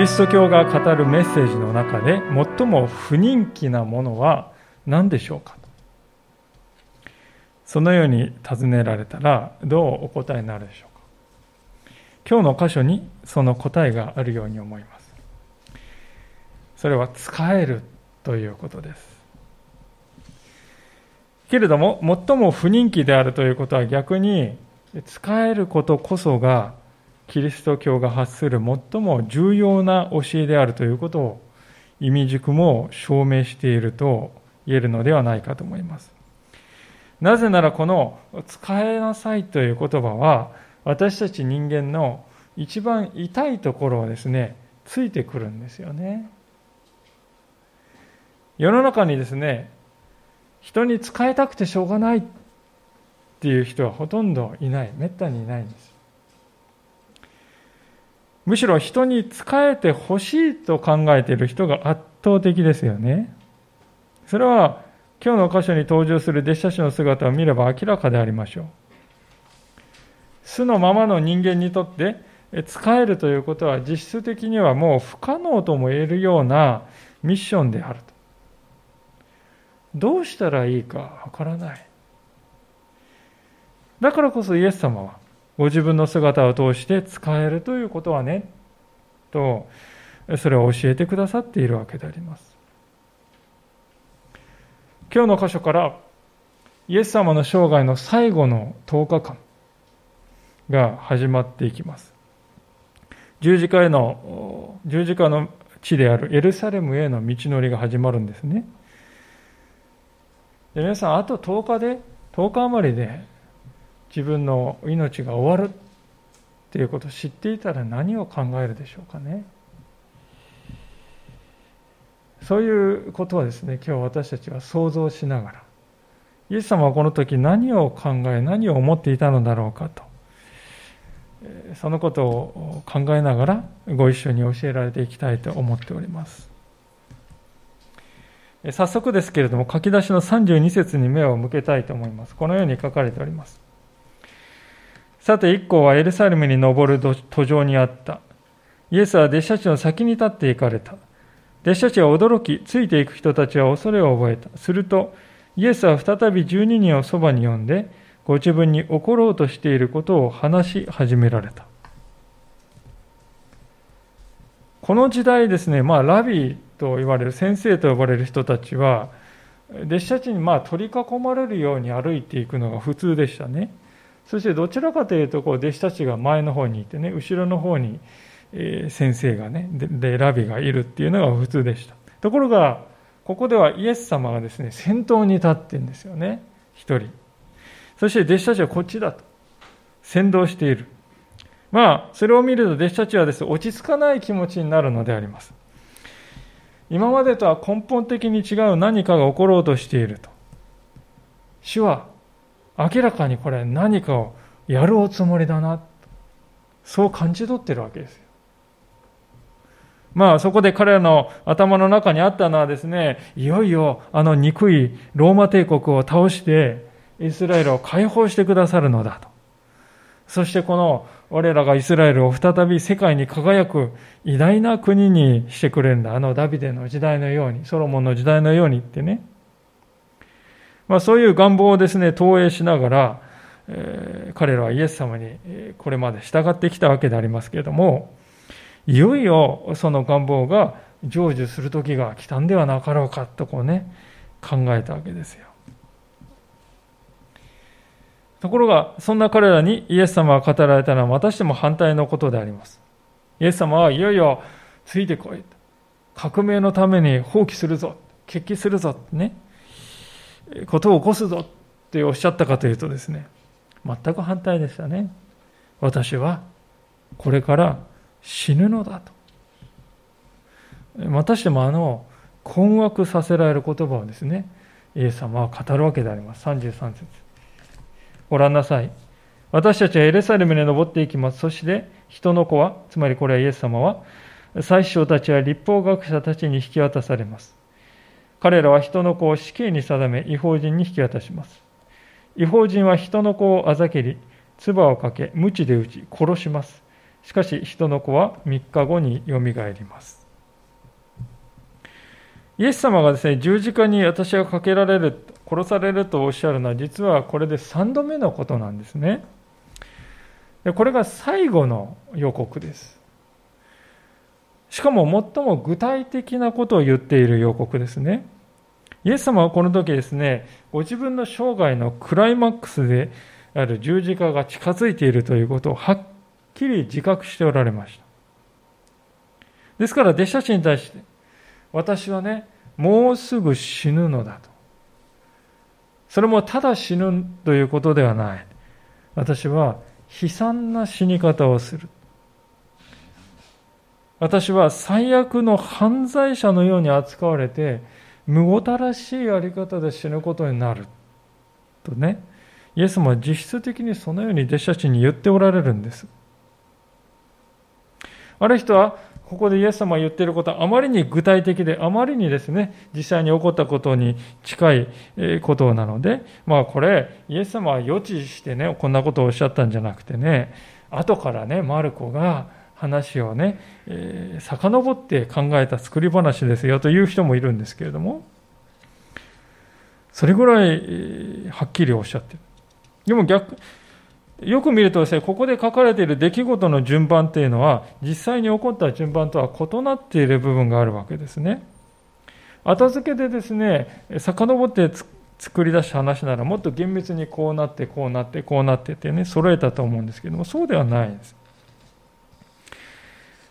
リスト教が語るメッセージの中で最も不人気なものは何でしょうか？そのように尋ねられたらどうお答えになるでしょうか？今日の箇所にその答えがあるように思います。それは使えるということです。けれども最も不人気であるということは逆に使えることこそがキリスト教が発する最も重要な教えであるということを意味軸も証明していると言えるのではないかと思います。なぜならこの使えなさいという言葉は私たち人間の一番痛いところをですねついてくるんですよね。世の中にですね人に使いたくてしょうがないっていう人はほとんどいない。めったにいないんです。むしろ人に仕えてほしいと考えている人が圧倒的ですよねそれは今日の箇所に登場する弟子たちの姿を見れば明らかでありましょう。素のままの人間にとって使えるということは実質的にはもう不可能とも言えるようなミッションであると。どうしたらいいかわからない。だからこそイエス様はご自分の姿を通して使えるということはね、とそれを教えてくださっているわけであります。今日の箇所からイエス様の生涯の最後の10日間が始まっていきます。十字架への、十字架の地であるエルサレムへの道のりが始まるんですね。で皆さん、あと10日で、10日余りで自分の命が終わるっていうことを知っていたら何を考えるでしょうかね。そういうことはですね、今日私たちは想像しながら、イエス様はこの時何を考え、何を思っていたのだろうかと、そのことを考えながらご一緒に教えられていきたいと思っております。早速ですけれども、書き出しの32節に目を向けたいと思います。このように書かれております。さて、一行はエルサレムに登る途上にあった。イエスは弟子たちの先に立って行かれた。弟子たちは驚き、ついていく人たちは恐れを覚えた。すると、イエスは再び12人をそばに呼んで、ご自分に起ころうとしていることを話し始められた。この時代ですね、まあ、ラビーと言われる、先生と呼ばれる人たちは、弟子たちにまあ取り囲まれるように歩いていくのが普通でしたね。そしてどちらかというと、こう弟子たちが前の方にいてね、後ろの方に先生がねでラビがいるっていうのが普通でした。ところがここではイエス様がですね先頭に立ってるんですよね。一人。そして弟子たちはこっちだと。先導している。まあそれを見ると弟子たちはですね落ち着かない気持ちになるのであります。今までとは根本的に違う何かが起ころうとしていると。主は明らかにこれ何かをやるおつもりだなそう感じ取ってるわけですよまあそこで彼らの頭の中にあったのはですね、いよいよあの憎いローマ帝国を倒してイスラエルを解放してくださるのだと。そしてこの我らがイスラエルを再び世界に輝く偉大な国にしてくれるんだ。あのダビデの時代のように、ソロモンの時代のようにってね。まあそういう願望をですね、投影しながら、えー、彼らはイエス様にこれまで従ってきたわけでありますけれども、いよいよその願望が成就する時が来たんではなかろうかとこうね考えたわけですよ。ところがそんな彼らにイエス様が語られたのはまたしても反対のことであります。イエス様はいよいよついてこい革命のために放棄するぞ。決起するぞ。ね。ことを起こすぞっておっしゃったかというとですね全く反対でしたね私はこれから死ぬのだと。またしてもあの困惑させられる言葉をですね、イエス様は語るわけであります。33節ご覧なさい。私たちはエルサレムに登っていきます。そして人の子は、つまりこれはイエス様は、最首たちや立法学者たちに引き渡されます。彼らは人の子を死刑に定め、違法人に引き渡します。違法人は人の子をあざけり、唾をかけ、鞭で打ち、殺します。しかし人の子は3日後によみがえります。イエス様がですね、十字架に私がかけられる、殺されるとおっしゃるのは、実はこれで3度目のことなんですね。これが最後の予告です。しかも最も具体的なことを言っている予告ですね。イエス様はこの時ですね、ご自分の生涯のクライマックスである十字架が近づいているということをはっきり自覚しておられました。ですから弟子たちに対して、私はね、もうすぐ死ぬのだと。それもただ死ぬということではない。私は悲惨な死に方をする。私は最悪の犯罪者のように扱われて、むごたらしいやり方で死ぬことになる。とね、イエスも実質的にそのように弟子たちに言っておられるんです。ある人は、ここでイエス様が言っていることはあまりに具体的で、あまりにですね、実際に起こったことに近いことなので、まあこれ、イエス様は予知してね、こんなことをおっしゃったんじゃなくてね、後からね、マルコが話をね、えー、遡って考えた作り話ですよという人もいるんですけれども、それぐらいはっきりおっしゃってる。でも逆、よく見るとですね、ここで書かれている出来事の順番っていうのは、実際に起こった順番とは異なっている部分があるわけですね。後付けでですね、遡って作り出した話なら、もっと厳密にこうなって、こうなって、こうなってってね、揃えたと思うんですけども、そうではないです。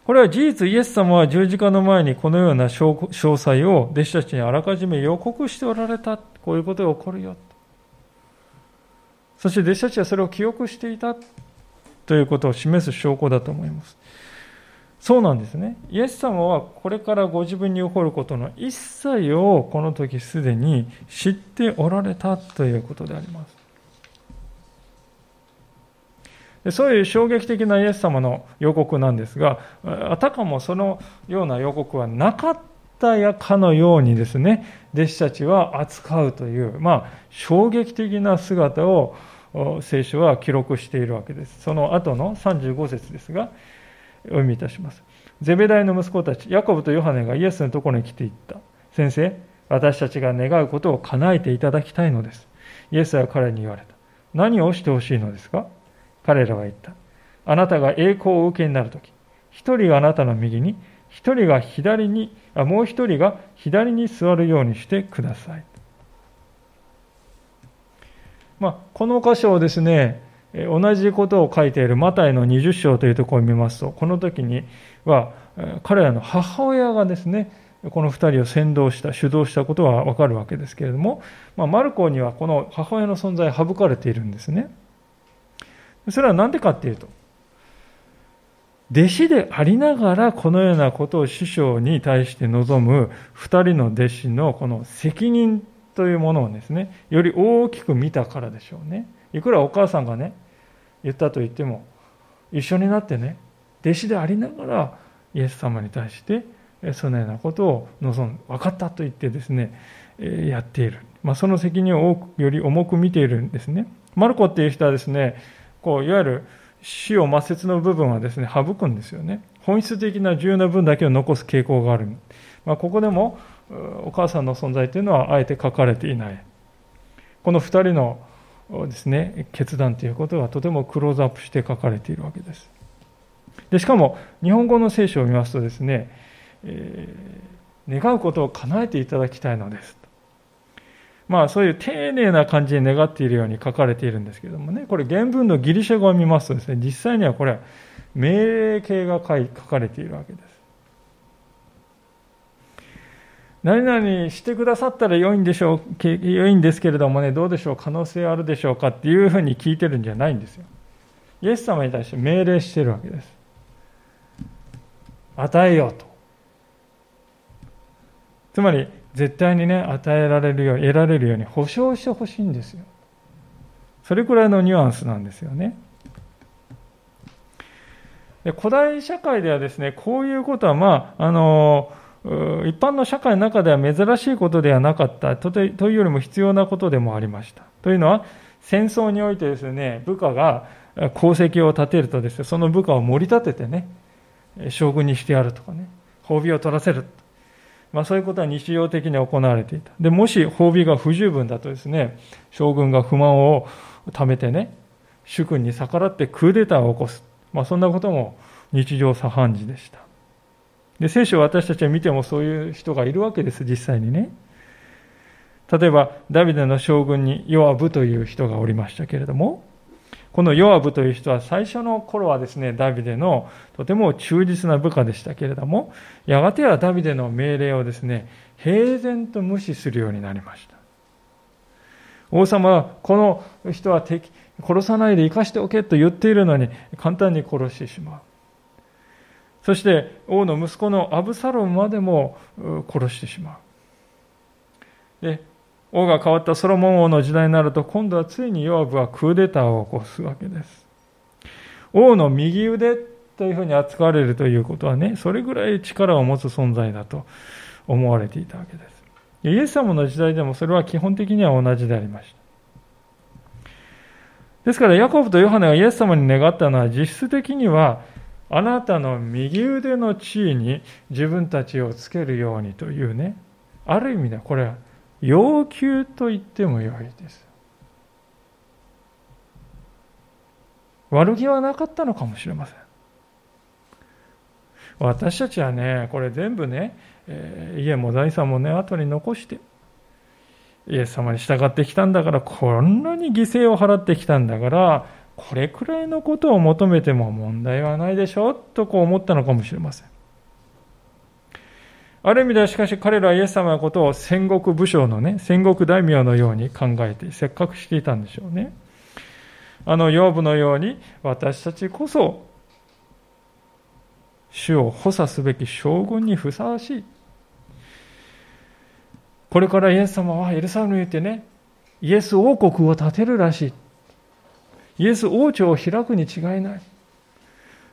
これは事実、イエス様は十字架の前にこのような詳細を弟子たちにあらかじめ予告しておられた。こういうことが起こるよ。そして弟子たちはそれを記憶していたということを示す証拠だと思います。そうなんですね。イエス様はこれからご自分に起こることの一切をこの時すでに知っておられたということであります。そういう衝撃的なイエス様の予告なんですが、あたかもそのような予告はなかったやかのようにですね、弟子たちは扱うという、まあ、衝撃的な姿を聖書は記録しているわけです。その後の35節ですが、お読みいたします。ゼベダイの息子たち、ヤコブとヨハネがイエスのところに来ていった。先生、私たちが願うことを叶えていただきたいのです。イエスは彼に言われた。何をしてほしいのですか？彼らは言った。あなたが栄光を受けになるとき、一人があなたの右に、一人が左に、あもう一人が左に座るようにしてください。まあ、この箇所をですね、同じことを書いているマタイの20章というところを見ますと、この時には、彼らの母親がですね、この2人を先導した、主導したことはわかるわけですけれども、まあ、マルコにはこの母親の存在省かれているんですね。それは何でかっていうと、弟子でありながらこのようなことを師匠に対して望む2人の弟子のこの責任というものをですね、より大きく見たからでしょうね。いくらお母さんがね、言ったと言っても、一緒になってね、弟子でありながらイエス様に対してそのようなことを望ん分かったと言ってですね、やっている。まあ、その責任をより重く見ているんですね。マルコっていう人はですね、こういわゆる死を抹殺の部分はですね省くんですよね。本質的な重要な分だけを残す傾向がある、まあ、ここでもお母さんの存在というのはあえて書かれていない。この2人のですね決断ということはとてもクローズアップして書かれているわけです。でしかも日本語の聖書を見ますとですね、えー、願うことを叶えていただきたいのです。まあそういう丁寧な感じで願っているように書かれているんですけどもね、これ原文のギリシャ語を見ますとですね、実際にはこれ命令形が書かれているわけです。何々してくださったら良いんでしょう、良いんですけれどもね、どうでしょう、可能性あるでしょうかっていうふうに聞いてるんじゃないんですよ。イエス様に対して命令してるわけです。与えようと。つまり、絶対にね、与えられるように、得られるように保証してほしいんですよ。それくらいのニュアンスなんですよね。で古代社会ではですね、こういうことは、まあ、あの、一般の社会の中では珍しいことではなかったとというよりも必要なことでもありました。というのは、戦争においてですね、部下が功績を立てるとですね、その部下を盛り立ててね、将軍にしてやるとかね、褒美を取らせる。まあそういうことは日常的に行われていた。で、もし褒美が不十分だとですね、将軍が不満を貯めてね、主君に逆らってクーデターを起こす。まあそんなことも日常茶飯事でした。で、聖書を私たちは見てもそういう人がいるわけです、実際にね。例えば、ダビデの将軍にヨアブという人がおりましたけれども、このヨアブという人は最初の頃はですね、ダビデのとても忠実な部下でしたけれども、やがてはダビデの命令をですね、平然と無視するようになりました。王様は、この人は敵、殺さないで生かしておけと言っているのに、簡単に殺してしまう。そして王の息子のアブサロンまでも殺してしまう。で、王が変わったソロモン王の時代になると、今度はついにヨアブはクーデターを起こすわけです。王の右腕というふうに扱われるということはね、それぐらい力を持つ存在だと思われていたわけです。イエス様の時代でもそれは基本的には同じでありました。ですから、ヤコブとヨハネがイエス様に願ったのは、実質的には、あなたの右腕の地位に自分たちをつけるようにというね、ある意味でこれは要求と言ってもよいです。悪気はなかったのかもしれません。私たちはね、これ全部ね、え、家も財産もね、後に残して、イエス様に従ってきたんだから、こんなに犠牲を払ってきたんだから、これくらいのことを求めても問題はないでしょとこう思ったのかもしれません。ある意味ではしかし彼らはイエス様のことを戦国武将のね、戦国大名のように考えて、せっかくしていたんでしょうね。あの、養父のように私たちこそ、主を補佐すべき将軍にふさわしい。これからイエス様はエルサレムに行ってね、イエス王国を建てるらしい。イエス王朝を開くに違いない。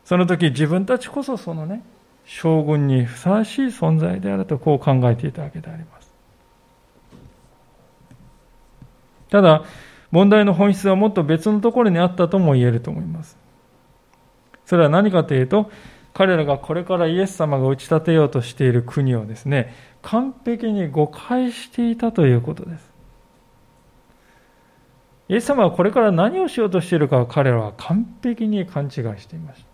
その時自分たちこそそのね、将軍にふさわしい存在であるとこう考えていたわけであります。ただ、問題の本質はもっと別のところにあったとも言えると思います。それは何かというと、彼らがこれからイエス様が打ち立てようとしている国をですね、完璧に誤解していたということです。イエス様はこれから何をしようとしているかを彼らは完璧に勘違いしていまし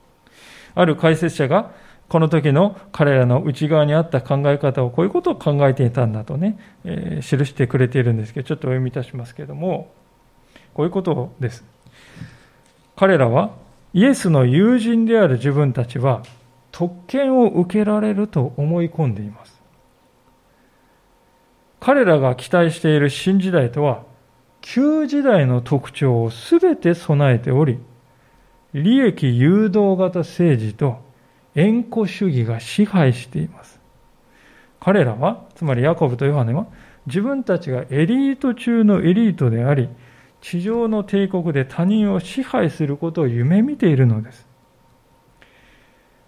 た。ある解説者が、この時の彼らの内側にあった考え方をこういうことを考えていたんだとね、えー、記してくれているんですけど、ちょっとお読みいたしますけども、こういうことです。彼らはイエスの友人である自分たちは特権を受けられると思い込んでいます。彼らが期待している新時代とは旧時代の特徴をすべて備えており、利益誘導型政治と縁故主義が支配しています。彼らは、つまりヤコブとヨハネは、自分たちがエリート中のエリートであり、地上の帝国で他人を支配することを夢見ているのです。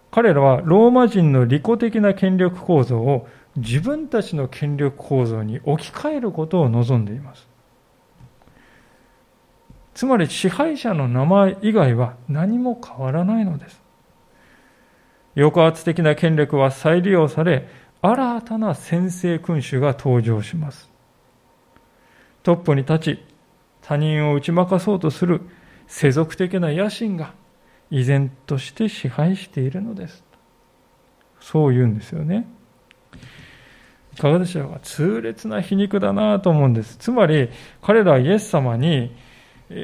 彼らはローマ人の利己的な権力構造を自分たちの権力構造に置き換えることを望んでいます。つまり支配者の名前以外は何も変わらないのです。抑圧的な権力は再利用され、新たな先制君主が登場します。トップに立ち、他人を打ち負かそうとする世俗的な野心が依然として支配しているのです。そう言うんですよね。いかがでしょうか痛烈な皮肉だなと思うんです。つまり、彼らはイエス様にロ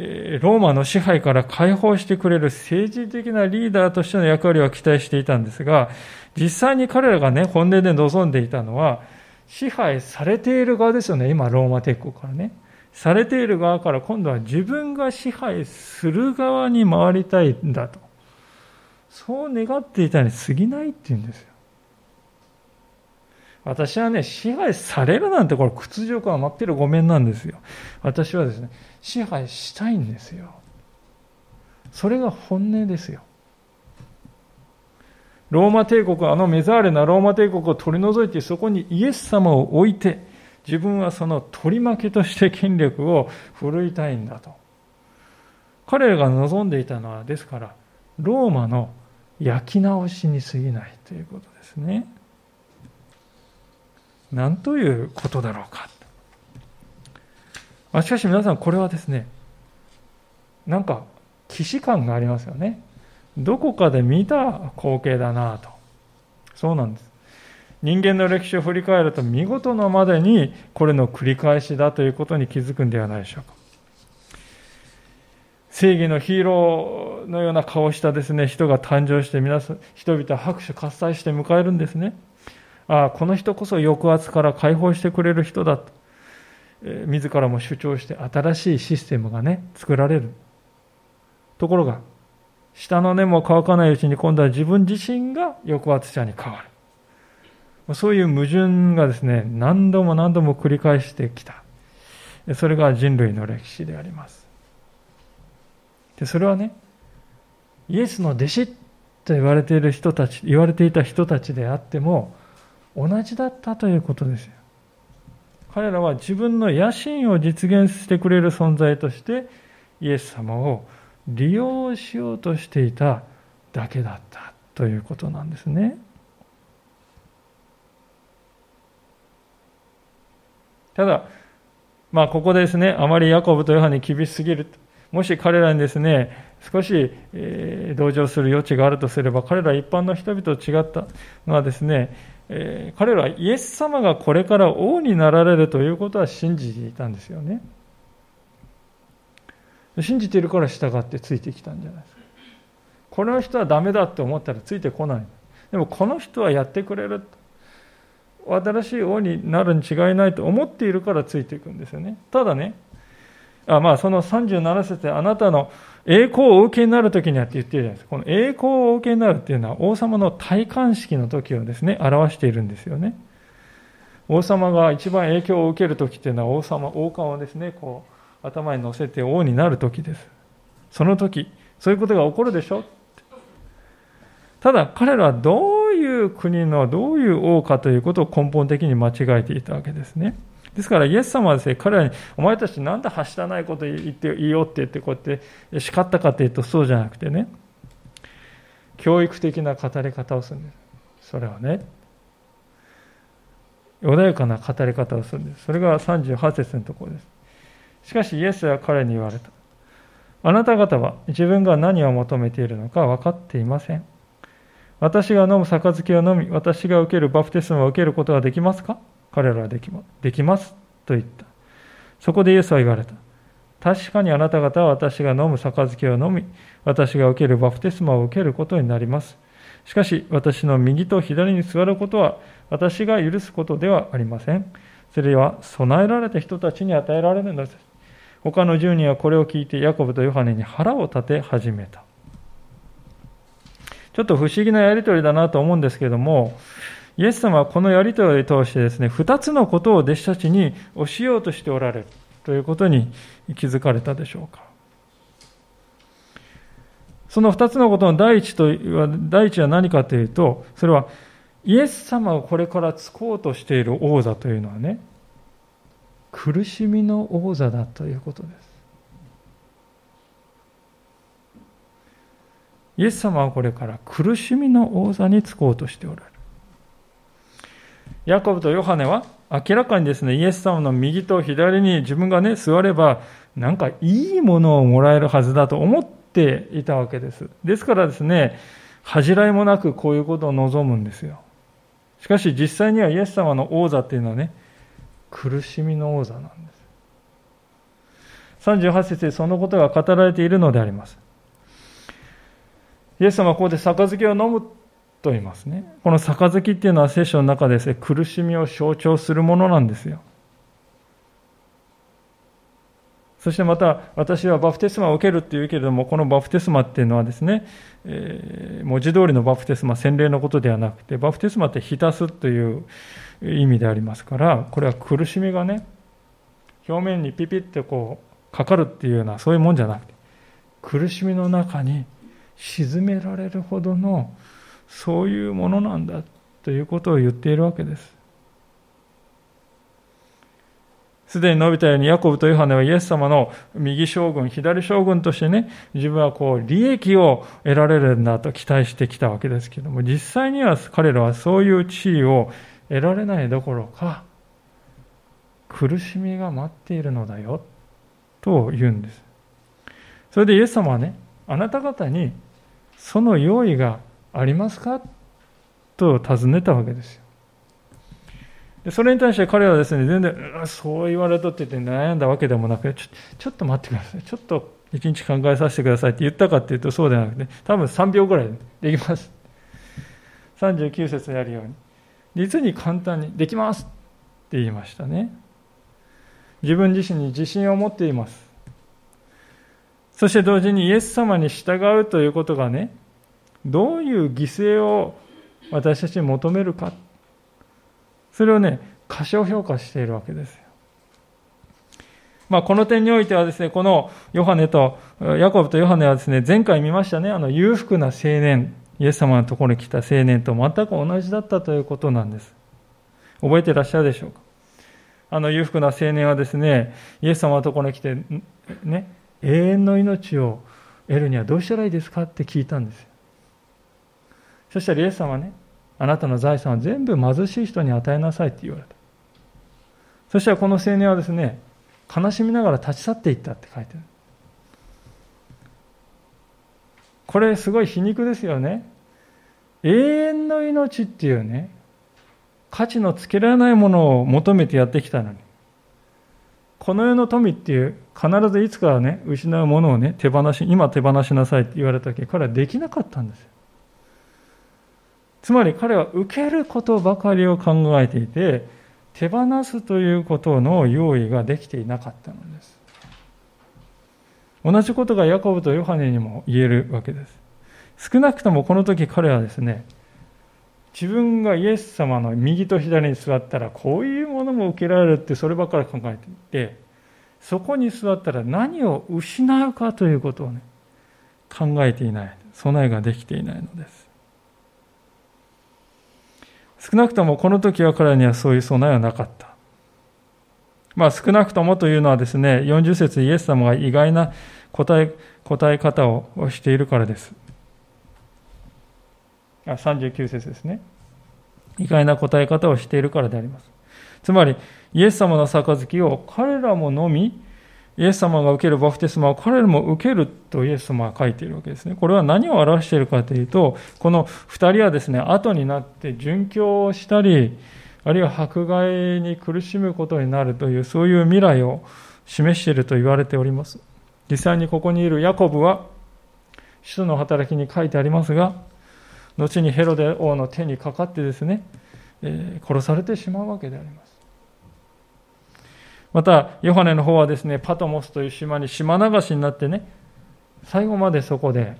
ーマの支配から解放してくれる政治的なリーダーとしての役割は期待していたんですが、実際に彼らがね、本音で望んでいたのは、支配されている側ですよね、今、ローマ帝国からね。されている側から今度は自分が支配する側に回りたいんだと。そう願っていたに過ぎないって言うんですよ。私はね、支配されるなんてこれ屈辱は待ってるごめんなんですよ。私はですね、支配したいんですよ。それが本音ですよ。ローマ帝国、あのメザーレなローマ帝国を取り除いて、そこにイエス様を置いて、自分はその取り負けとして権力を振るいたいんだと。彼らが望んでいたのは、ですから、ローマの焼き直しに過ぎないということですね。何ということだろうか。あ、しかし皆さん、これはですね、なんか、既視感がありますよね。どこかで見た光景だなと。そうなんです。人間の歴史を振り返ると見事のまでにこれの繰り返しだということに気づくんではないでしょうか。正義のヒーローのような顔をしたですね、人が誕生して皆さん、人々は拍手喝采して迎えるんですね。ああ、この人こそ抑圧から解放してくれる人だと。え自らも主張して新しいシステムがね、作られる。ところが、下の根も乾かないうちに今度は自分自身が抑圧者に変わる。そういう矛盾がですね、何度も何度も繰り返してきた。それが人類の歴史であります。で、それはね、イエスの弟子と言われている人たち、言われていた人たちであっても、同じだったということですよ。彼らは自分の野心を実現してくれる存在として、イエス様を利用しようとしていただけだったということなんですね。ただ、まあ、ここですね、あまりヤコブとヨハネに厳しすぎる。もし彼らにですね、少し、えー、同情する余地があるとすれば、彼ら一般の人々と違ったのはですね、えー、彼らはイエス様がこれから王になられるということは信じていたんですよね。信じているから従ってついてきたんじゃないですか。この人はダメだって思ったらついてこない。でもこの人はやってくれる。新しい王になるに違いないと思っているからついていくんですよね。ただね、あまあその37節であなたの栄光をお受けになる時にはって言ってるじゃないですか。この栄光をお受けになるっていうのは王様の戴冠式の時をですね、表しているんですよね。王様が一番影響を受ける時っていうのは王様、王冠をですね、こう頭に乗せて王になる時です。その時、そういうことが起こるでしょ？ただ彼らはどういう国のどういう王かということを根本的に間違えていたわけですね。ですからイエス様はですね、彼らに、お前たちなんではしたないこと言っていいよって言って、こうやって叱ったかというとそうじゃなくてね、教育的な語り方をするんです。それはね、穏やかな語り方をするんです。それが38節のところです。しかしイエスは彼に言われた。あなた方は自分が何を求めているのか分かっていません。私が飲む杯を飲み、私が受けるバプテスマを受けることはできますか？彼らはできます。と言った。そこでイエスは言われた。確かにあなた方は私が飲む杯を飲み、私が受けるバプテスマを受けることになります。しかし、私の右と左に座ることは、私が許すことではありません。それは備えられた人たちに与えられるのです。他の10人はこれを聞いてヤコブとヨハネに腹を立て始めた。ちょっと不思議なやり取りだなと思うんですけども、イエス様はこのやり取りを通してですね、2つのことを弟子たちに教えようとしておられるということに気づかれたでしょうか。その2つのことの第一と第一は何かというと、それはイエス様をこれからつこうとしている王座というのはね、苦しみの王座だということです。イエス様はこれから苦しみの王座につこうとしておられる。ヤコブとヨハネは明らかにですね、イエス様の右と左に自分がね、座れば、なんかいいものをもらえるはずだと思っていたわけです。ですからですね、恥じらいもなくこういうことを望むんですよ。しかし実際にはイエス様の王座っていうのはね、苦しみの王座なんです。38節でそのことが語られているのであります。イエス様はここで杯を飲むと言いますね。この杯っていうのは聖書の中でですね、苦しみを象徴するものなんですよ。そしてまた、私はバプテスマを受けるっていうけれども、このバプテスマっていうのはですね、えー、文字通りのバプテスマ、洗礼のことではなくて、バプテスマって浸すという意味でありますから、これは苦しみがね、表面にピピッとこう、かかるっていうような、そういうもんじゃなくて、苦しみの中に沈められるほどの、そういうものなんだということを言っているわけです。すでに述べたように、ヤコブとヨハネはイエス様の右将軍、左将軍としてね、自分はこう、利益を得られるんだと期待してきたわけですけども、実際には彼らはそういう地位を得られないどころか、苦しみが待っているのだよ、と言うんです。それでイエス様はね、あなた方にその用意がありますか？と尋ねたわけですよ。でそれに対して彼はですね、全然、うそう言われとって言って悩んだわけでもなくちょ、ちょっと待ってください。ちょっと一日考えさせてくださいって言ったかっていうとそうではなくて、多分3秒ぐらいでできます。39節にあるように。実に簡単にできますって言いましたね。自分自身に自信を持っています。そして同時にイエス様に従うということがね、どういう犠牲を私たちに求めるか。それをね、過小評価しているわけですよ。まあ、この点においてはですね、このヨハネと、ヤコブとヨハネはですね、前回見ましたね、あの裕福な青年、イエス様のところに来た青年と全く同じだったということなんです。覚えてらっしゃるでしょうか？あの裕福な青年はですね、イエス様のところに来て、ね、永遠の命を得るにはどうしたらいいですかって聞いたんですよ。そしたらイエス様はね、あなたの財産を全部貧しい人に与えなさいって言われた。そしたらこの青年はですね、悲しみながら立ち去っていったって書いてある。これすごい皮肉ですよね。永遠の命っていうね、価値のつけられないものを求めてやってきたのに、この世の富っていう、必ずいつかはね、失うものをね、手放し、今手放しなさいって言われた時、彼はできなかったんですよ。つまり彼は受けることばかりを考えていて、手放すということの用意ができていなかったのです。同じことがヤコブとヨハネにも言えるわけです。少なくともこの時彼はですね、自分がイエス様の右と左に座ったらこういうものも受けられるってそればっかり考えていて、そこに座ったら何を失うかということをね、考えていない。備えができていないのです。少なくともこの時は彼にはそういう備えはなかった。まあ少なくともというのはですね、40節イエス様が意外な答え答え方をしているからです。あ39節ですね。意外な答え方をしているからであります。つまり、イエス様の杯を彼らも飲み、イエス様が受けるバプテスマを彼らも受けるとイエス様は書いているわけですね。これは何を表しているかというと、この2人はですね、後になって殉教をしたり、あるいは迫害に苦しむことになるという、そういう未来を示していると言われております。実際にここにいるヤコブは、使徒の働きに書いてありますが、後にヘロデ王の手にかかってですね、えー、殺されてしまうわけであります。また、ヨハネの方はですね、パトモスという島に島流しになってね、最後までそこで、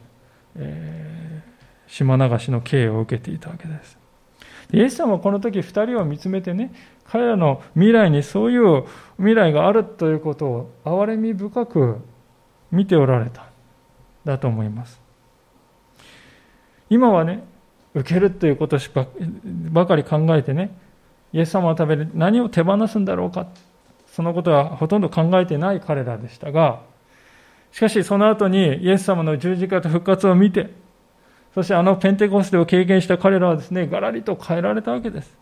えー、島流しの刑を受けていたわけです。イエス様はこの時2人を見つめてね、彼らの未来にそういう未来があるということを憐れみ深く見ておられた、だと思います。今はね、受けるということばかり考えてね、イエス様を食べる何を手放すんだろうか。そのことはほとんど考えてない彼らでしたが、しかしその後にイエス様の十字架と復活を見て、そしてあのペンテコステを経験した彼らはですね、がらりと変えられたわけです。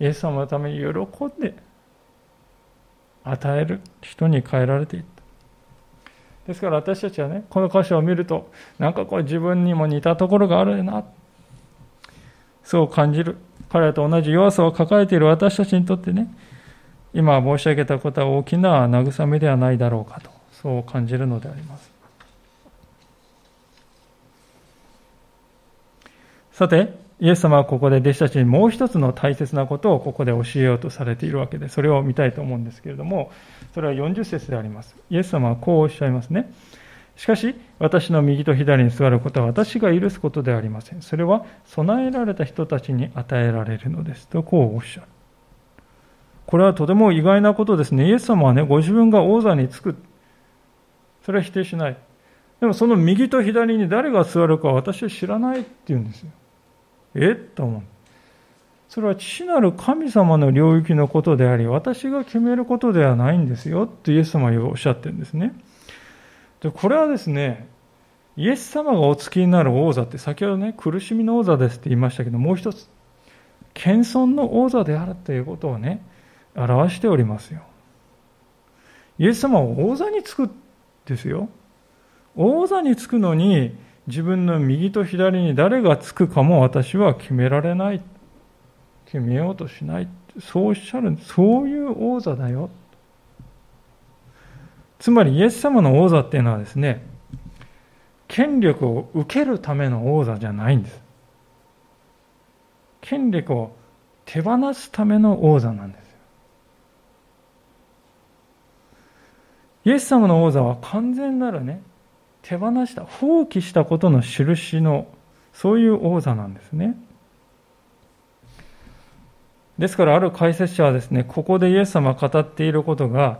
イエス様のために喜んで与える人に変えられていった。ですから私たちはね、この箇所を見ると、なんかこう自分にも似たところがあるな。そう感じる。彼らと同じ弱さを抱えている私たちにとってね、今申し上げたことは大きな慰めではないだろうかと、そう感じるのであります。さて、イエス様はここで弟子たちにもう一つの大切なことをここで教えようとされているわけで、それを見たいと思うんですけれども、それは40節であります。イエス様はこうおっしゃいますね。しかし、私の右と左に座ることは私が許すことではありません。それは備えられた人たちに与えられるのです。とこうおっしゃる。これはとても意外なことですね。イエス様はね、ご自分が王座につく。それは否定しない。でもその右と左に誰が座るか私は知らないって言うんですよ。えと思う。それは父なる神様の領域のことであり、私が決めることではないんですよ、とイエス様はおっしゃってるんですね。でこれはですね、イエス様がお付きになる王座って、先ほどね、苦しみの王座ですって言いましたけど、もう一つ、謙遜の王座であるということをね、表しておりますよ。イエス様は王座につくですよ。王座につくのに、自分の右と左に誰がつくかも私は決められない。決めようとしない。そうおっしゃる。そういう王座だよ。つまりイエス様の王座っていうのはですね、権力を受けるための王座じゃないんです。権力を手放すための王座なんです。イエス様の王座は完全なるね、手放した、放棄したことの印の、そういう王座なんですね。ですから、ある解説者はですね、ここでイエス様が語っていることが、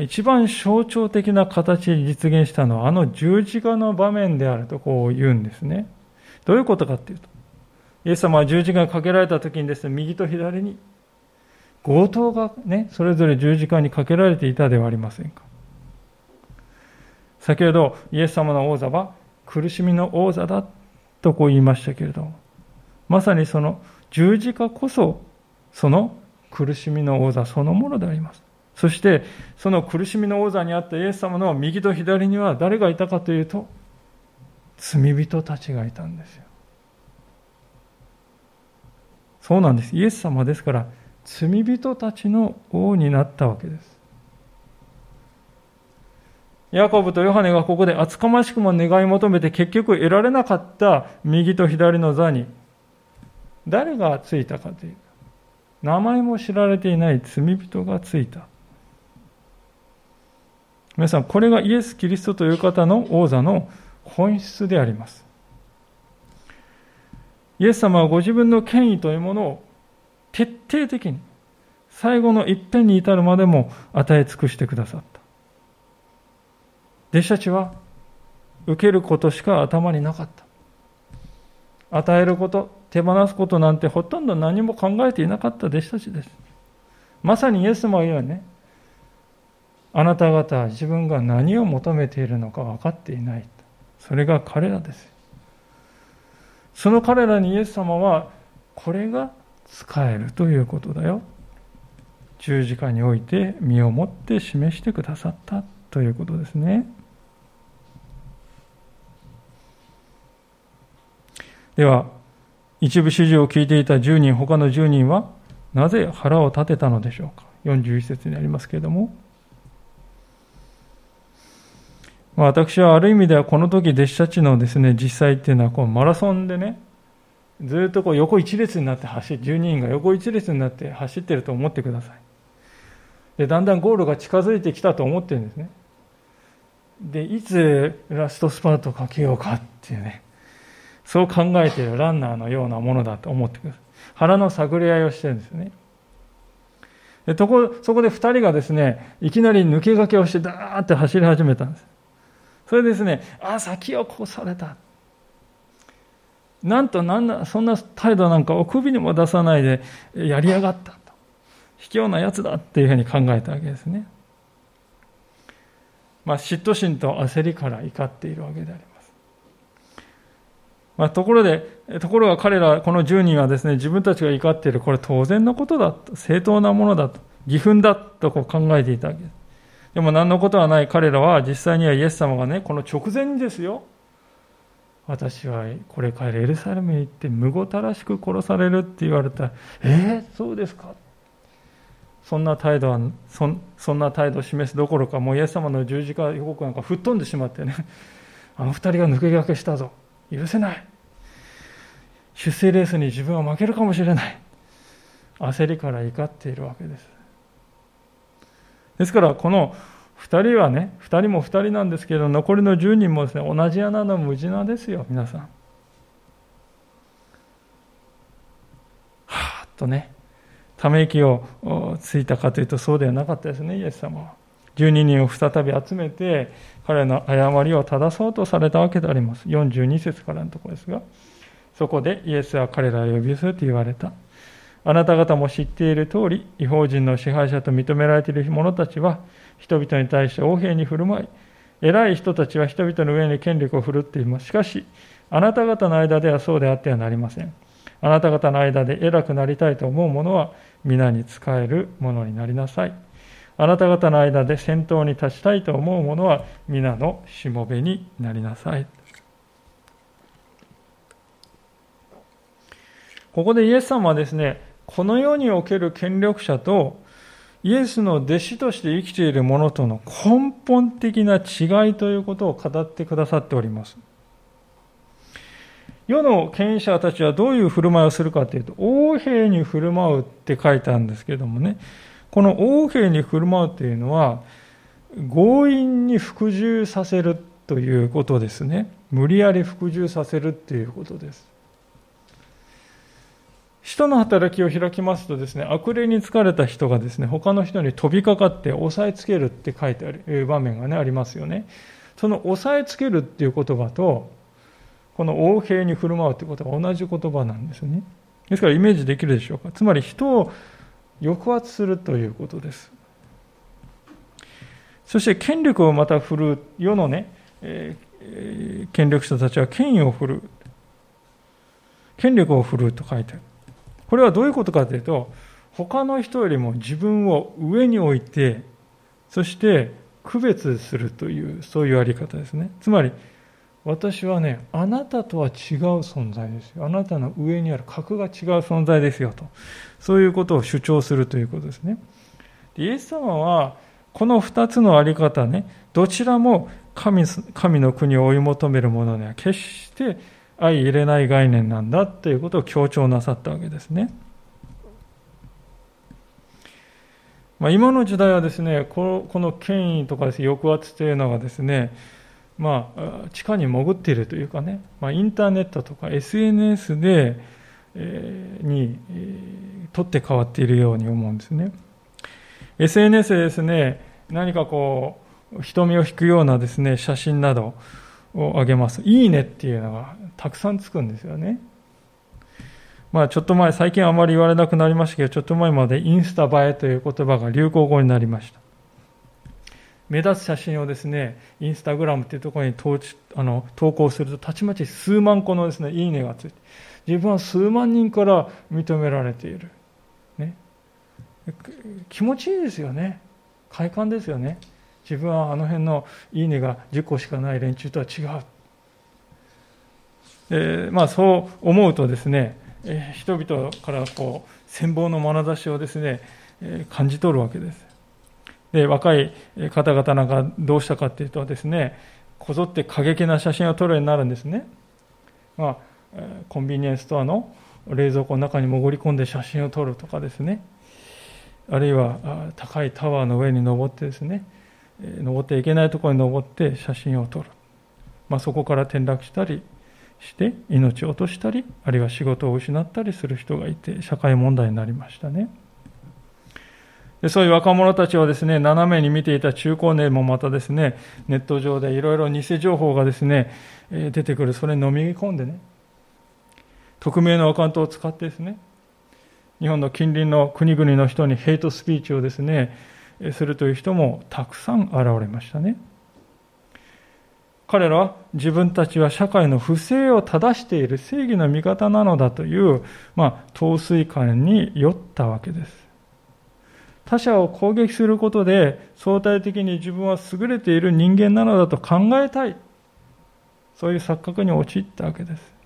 一番象徴的な形で実現したのは、あの十字架の場面であるとこう言うんですね。どういうことかっていうと、イエス様は十字架にかけられた時にですね、右と左に強盗がね、それぞれ十字架にかけられていたではありませんか。先ほどイエス様の王座は苦しみの王座だとこう言いましたけれども、まさにその十字架こそその苦しみの王座そのものであります。そしてその苦しみの王座にあったイエス様の右と左には誰がいたかというと罪人たちがいたんですよ。そうなんです。イエス様ですから、罪人たちの王になったわけです。ヤコブとヨハネがここで厚かましくも願い求めて結局得られなかった右と左の座に誰がついたかという名前も知られていない罪人がついた。皆さん、これがイエス・キリストという方の王座の本質であります。イエス様はご自分の権威というものを徹底的に最後の一辺に至るまでも与え尽くしてくださった。弟子たちは受けることしか頭になかった。与えること、手放すことなんてほとんど何も考えていなかった弟子たちです。まさにイエス様が言うよね、あなた方自分が何を求めているのか分かっていない。それが彼らです。その彼らにイエス様はこれが使えるということだよ。十字架において身をもって示してくださった。ということですね。では一部指示を聞いていた10人他の10人はなぜ腹を立てたのでしょうか。41節にありますけれども。私はある意味ではこの時弟子たちのですね、実際っていうのはこうマラソンでね、ずっとこう横一列になって走る、12人が横一列になって走ってると思ってください。で、だんだんゴールが近づいてきたと思ってるんですね。で、いつラストスパートかけようかっていうね、そう考えているランナーのようなものだと思ってください。腹の探り合いをしてるんですね。でとこそこで2人がですね、いきなり抜け駆けをしてダーって走り始めたんです。それですね、あ、先を越された。なんとなんだ、そんな態度なんかお首にも出さないでやりやがったと。卑怯なやつだっていうふうに考えたわけですね。まあ、嫉妬心と焦りから怒っているわけであります。まあ、ところで、ところが彼ら、この10人はですね、自分たちが怒っている、これ当然のことだと、正当なものだと、義憤だとこう考えていたわけです。でも何のことはない彼らは実際にはイエス様がね、この直前にですよ、私はこれからエルサレムに行ってむごたらしく殺されるって言われたら、えー、そうですかそんな態度はそ、そんな態度を示すどころか、もうイエス様の十字架予告なんか吹っ飛んでしまってね、あの二人が抜け駆けしたぞ。許せない。出世レースに自分は負けるかもしれない。焦りから怒っているわけです。ですから、この2人はね、2人も2人なんですけど、残りの10人もですね、同じ穴の無地なですよ、皆さん。はーっとね、ため息をついたかというとそうではなかったですね、イエス様は。12人を再び集めて、彼の誤りを正そうとされたわけであります。42節からのところですが、そこでイエスは彼らを呼び寄せて言われた。あなた方も知っている通り、違法人の支配者と認められている者たちは、人々に対して横柄に振る舞い、偉い人たちは人々の上に権力を振るっています。しかし、あなた方の間ではそうであってはなりません。あなた方の間で偉くなりたいと思う者は、皆に仕えるものになりなさい。あなた方の間で先頭に立ちたいと思う者は、皆のしもべになりなさい。ここでイエス様はですね、この世における権力者とイエスの弟子として生きている者との根本的な違いということを語ってくださっております。世の権威者たちはどういう振る舞いをするかというと、王兵に振る舞うって書いてあるんですけどもね、この王兵に振る舞うというのは、強引に服従させるということですね。無理やり服従させるということです。人の働きを開きますとですね、悪霊に疲れた人がですね、他の人に飛びかかって押さえつけるって書いてある場面がね、ありますよね。その押さえつけるっていう言葉と、この横兵に振る舞うということは同じ言葉なんですね。ですからイメージできるでしょうか。つまり人を抑圧するということです。そして権力をまた振るう世のね、えー、権力者たちは権威を振るう。権力を振るうと書いてある。これはどういうことかというと、他の人よりも自分を上に置いて、そして区別するという、そういうやり方ですね。つまり、私はね、あなたとは違う存在ですよ。あなたの上にある格が違う存在ですよと。そういうことを主張するということですね。イエス様は、この二つのあり方ね、どちらも神神の国を追い求めるものには決して相入れない概念なんだということを強調なさったわけですね。まあ、今の時代はですね、この権威とかです、ね、抑圧というのがですね、まあ、地下に潜っているというかね、まあ、インターネットとか SNS で、えー、に、えー、取って変わっているように思うんですね。SNS でですね、何かこう、瞳を引くようなですね、写真などを上げます。いいねっていうのがたくさんつくんですよね。まあちょっと前、最近あまり言われなくなりましたけど、ちょっと前までインスタ映えという言葉が流行語になりました。目立つ写真をですね、インスタグラムっていうところに投あの投稿すると、たちまち数万個のですね、いいねがついて、自分は数万人から認められている。ね。気持ちいいですよね。快感ですよね。自分はあの辺のいいねが10個しかない連中とは違う。えー、まあ、そう思うとですね、え、人々からこう羨望の眼差しをですね、え、感じ取るわけです。で若い方々なんかどうしたかっていうとですね、こぞって過激な写真を撮るようになるんですね。まあ、コンビニエンスストアの冷蔵庫の中に潜り込んで写真を撮るとかですね、あるいは高いタワーの上に登ってですね、登っていけないところに登って写真を撮る。まあ、そこから転落したり、して命を落としたりあるいは仕事を失ったりする人がいて社会問題になりましたねでそういう若者たちをですね斜めに見ていた中高年もまたですねネット上でいろいろ偽情報がですね出てくるそれに飲み込んでね匿名のアカウントを使ってですね日本の近隣の国々の人にヘイトスピーチをですねするという人もたくさん現れましたね。彼らは自分たちは社会の不正を正している正義の味方なのだという、まあ、陶酔感に酔ったわけです。他者を攻撃することで相対的に自分は優れている人間なのだと考えたい。そういう錯覚に陥ったわけです。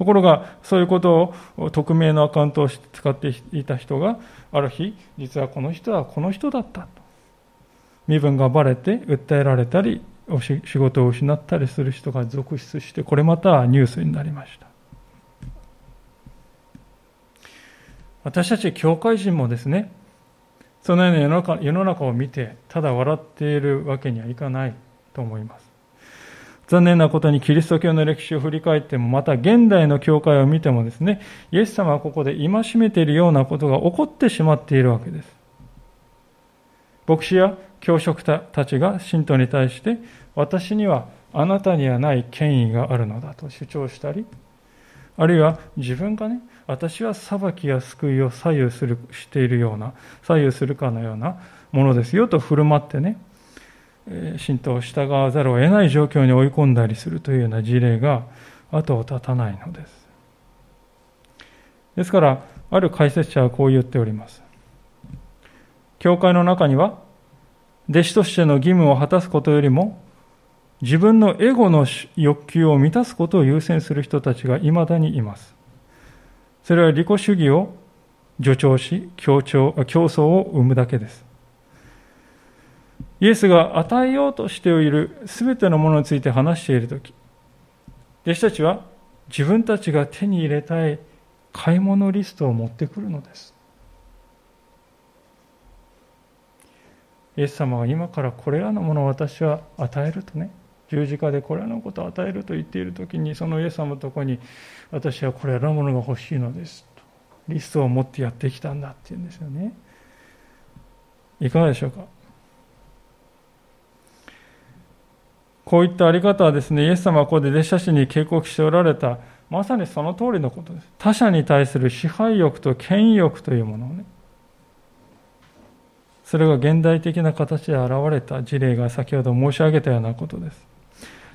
ところが、そういうことを匿名のアカウントを使っていた人が、ある日、実はこの人はこの人だったと。身分がばれて訴えられたり仕事を失ったりする人が続出してこれまたニュースになりました私たち教会人もですねそのような世の中世の中を見てただ笑っているわけにはいかないと思います残念なことにキリスト教の歴史を振り返ってもまた現代の教会を見てもですねイエス様はここで戒めているようなことが起こってしまっているわけです。牧師や教職たちが信徒に対して私にはあなたにはない権威があるのだと主張したりあるいは自分がね私は裁きや救いを左右するしているような左右するかのようなものですよと振る舞ってね神道を従わざるを得ない状況に追い込んだりするというような事例が後を絶たないのです。ですからある解説者はこう言っております。教会の中には弟子としての義務を果たすことよりも自分のエゴの欲求を満たすことを優先する人たちが未だにいます。それは利己主義を助長し強調競争を生むだけです。イエスが与えようとしている全てのものについて話しているとき、弟子たちは自分たちが手に入れたい買い物リストを持ってくるのです。イエス様は今からこれらのものを私は与えるとね、十字架でこれらのことを与えると言っているときに、そのイエス様のところに、私はこれらのものが欲しいのですと、リストを持ってやってきたんだって言うんですよね。いかがでしょうか？こういったあり方はですね、イエス様はここで弟子たちに警告しておられた、まさにその通りのことです。他者に対する支配欲と権威欲というものをね、それが現代的な形で現れた事例が先ほど申し上げたようなことです。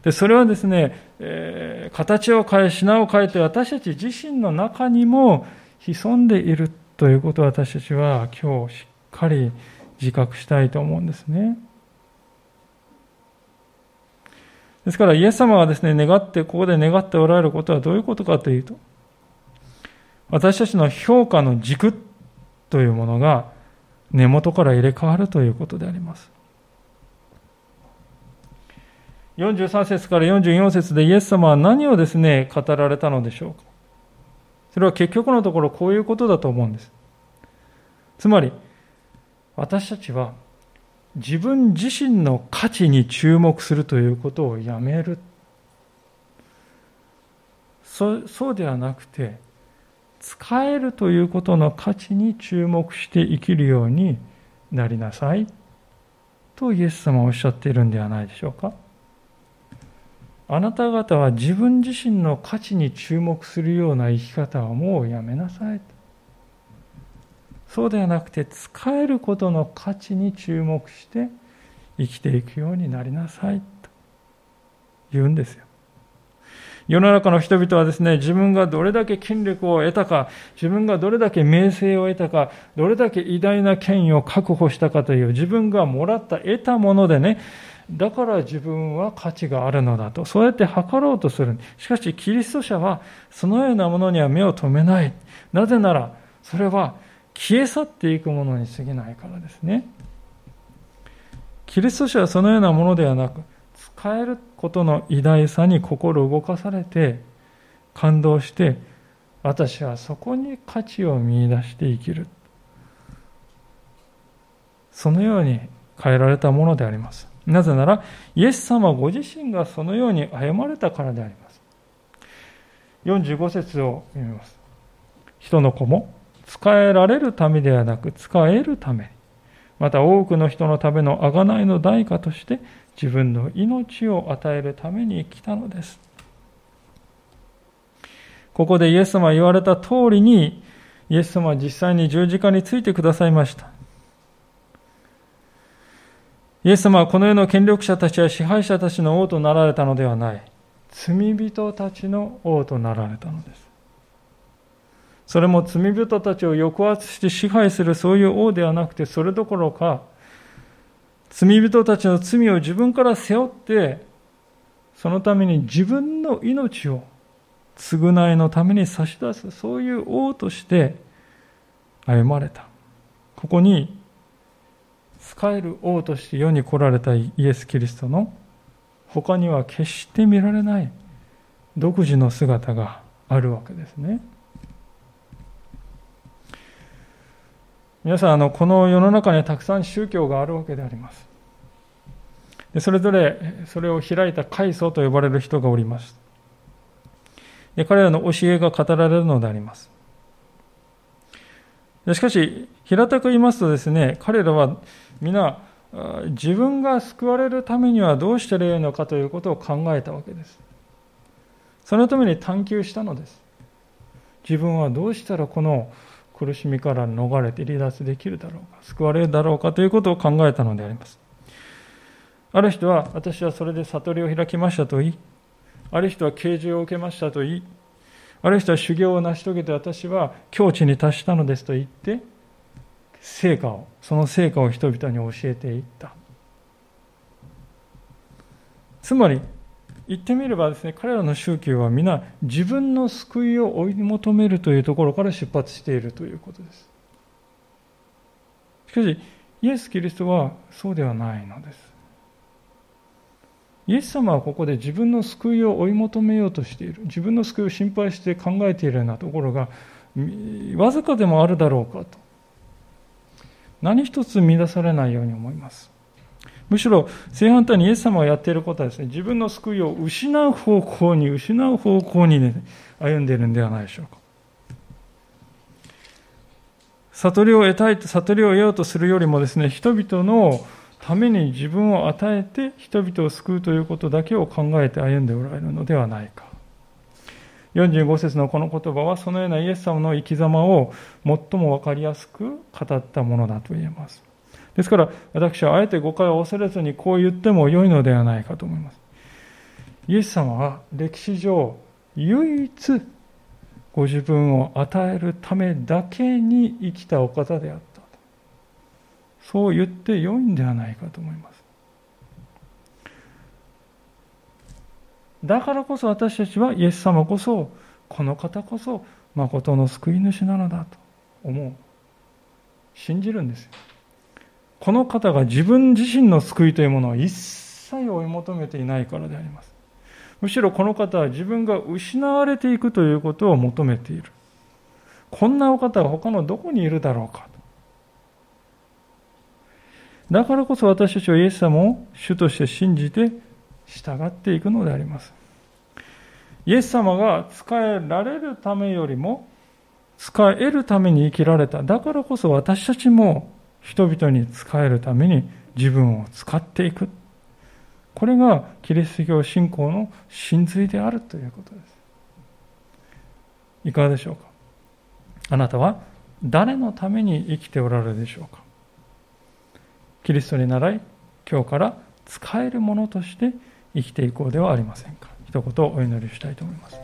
でそれはですね、えー、形を変え、品を変えて私たち自身の中にも潜んでいるということを私たちは今日しっかり自覚したいと思うんですね。ですから、イエス様がですね、願って、ここで願っておられることはどういうことかというと、私たちの評価の軸というものが根元から入れ替わるということであります。43節から44節でイエス様は何をですね、語られたのでしょうか。それは結局のところこういうことだと思うんです。つまり、私たちは自分自身の価値に注目するということをやめる。そそうではなくて使えるということの価値に注目して生きるようになりなさいとイエス様はおっしゃっているんではないでしょうか。あなた方は自分自身の価値に注目するような生き方はもうやめなさいそうではなくて使えることの価値に注目して生きていくようになりなさいと言うんですよ。世の中の人々はですね、自分がどれだけ権力を得たか、自分がどれだけ名声を得たか、どれだけ偉大な権威を確保したかという、自分がもらった、得たものでね、だから自分は価値があるのだと、そうやって測ろうとする。しかし、キリスト者はそのようなものには目を留めない。なぜなら、それは消え去っていくものに過ぎないからですね。キリスト者はそのようなものではなく、使えることの偉大さに心動かされて、感動して、私はそこに価値を見出して生きる。そのように変えられたものであります。なぜなら、イエス様ご自身がそのように歩まれたからであります。45節を読みます。人の子も使えられるためではなく使えるため。また多くの人のための贖いの代価として自分の命を与えるために来たのです。ここでイエス様は言われた通りにイエス様は実際に十字架についてくださいました。イエス様はこの世の権力者たちや支配者たちの王となられたのではない。罪人たちの王となられたのです。それも罪人たちを抑圧して支配するそういう王ではなくて、それどころか、罪人たちの罪を自分から背負って、そのために自分の命を償いのために差し出す、そういう王として歩まれた。ここに、使える王として世に来られたイエス・キリストの他には決して見られない独自の姿があるわけですね。皆さんあのこの世の中にはたくさん宗教があるわけであります。でそれぞれそれを開いた階層と呼ばれる人がおります。で彼らの教えが語られるのであります。しかし平たく言いますとですね彼らは皆自分が救われるためにはどうしたらよいのかということを考えたわけです。そのために探求したのです。自分はどうしたらこの苦しみから逃れて離脱できるだろうか、救われるだろうかということを考えたのであります。ある人は、私はそれで悟りを開きましたと言い、ある人は啓示を受けましたと言い、ある人は修行を成し遂げて私は境地に達したのですと言って、成果を、その成果を人々に教えていった。つまり、言ってみればですね、彼らの宗教は皆自分の救いを追い求めるというところから出発しているということです。しかし、イエス・キリストはそうではないのです。イエス様はここで自分の救いを追い求めようとしている。自分の救いを心配して考えているようなところが、わずかでもあるだろうかと。何一つ乱されないように思います。むしろ正反対にイエス様がやっていることはですね、自分の救いを失う方向に、失う方向に、ね、歩んでいるんではないでしょうか。悟りを得たいと、悟りを得ようとするよりもですね、人々のために自分を与えて人々を救うということだけを考えて歩んでおられるのではないか。45節のこの言葉はそのようなイエス様の生き様を最も分かりやすく語ったものだと言えます。ですから私はあえて誤解を恐れずにこう言っても良いのではないかと思います。イエス様は歴史上唯一ご自分を与えるためだけに生きたお方であった。そう言って良いんではないかと思います。だからこそ私たちはイエス様こそ、この方こそ、誠の救い主なのだと思う。信じるんですよ。この方が自分自身の救いというものを一切追い求めていないからであります。むしろこの方は自分が失われていくということを求めている。こんなお方が他のどこにいるだろうか。だからこそ私たちはイエス様を主として信じて従っていくのであります。イエス様が使えられるためよりも使えるために生きられた。だからこそ私たちも人々に使えるために自分を使っていく。これがキリスト教信仰の真髄であるということです。いかがでしょうか？あなたは誰のために生きておられるでしょうか？キリストに習い今日から使えるものとして生きていこうではありませんか？一言お祈りしたいと思います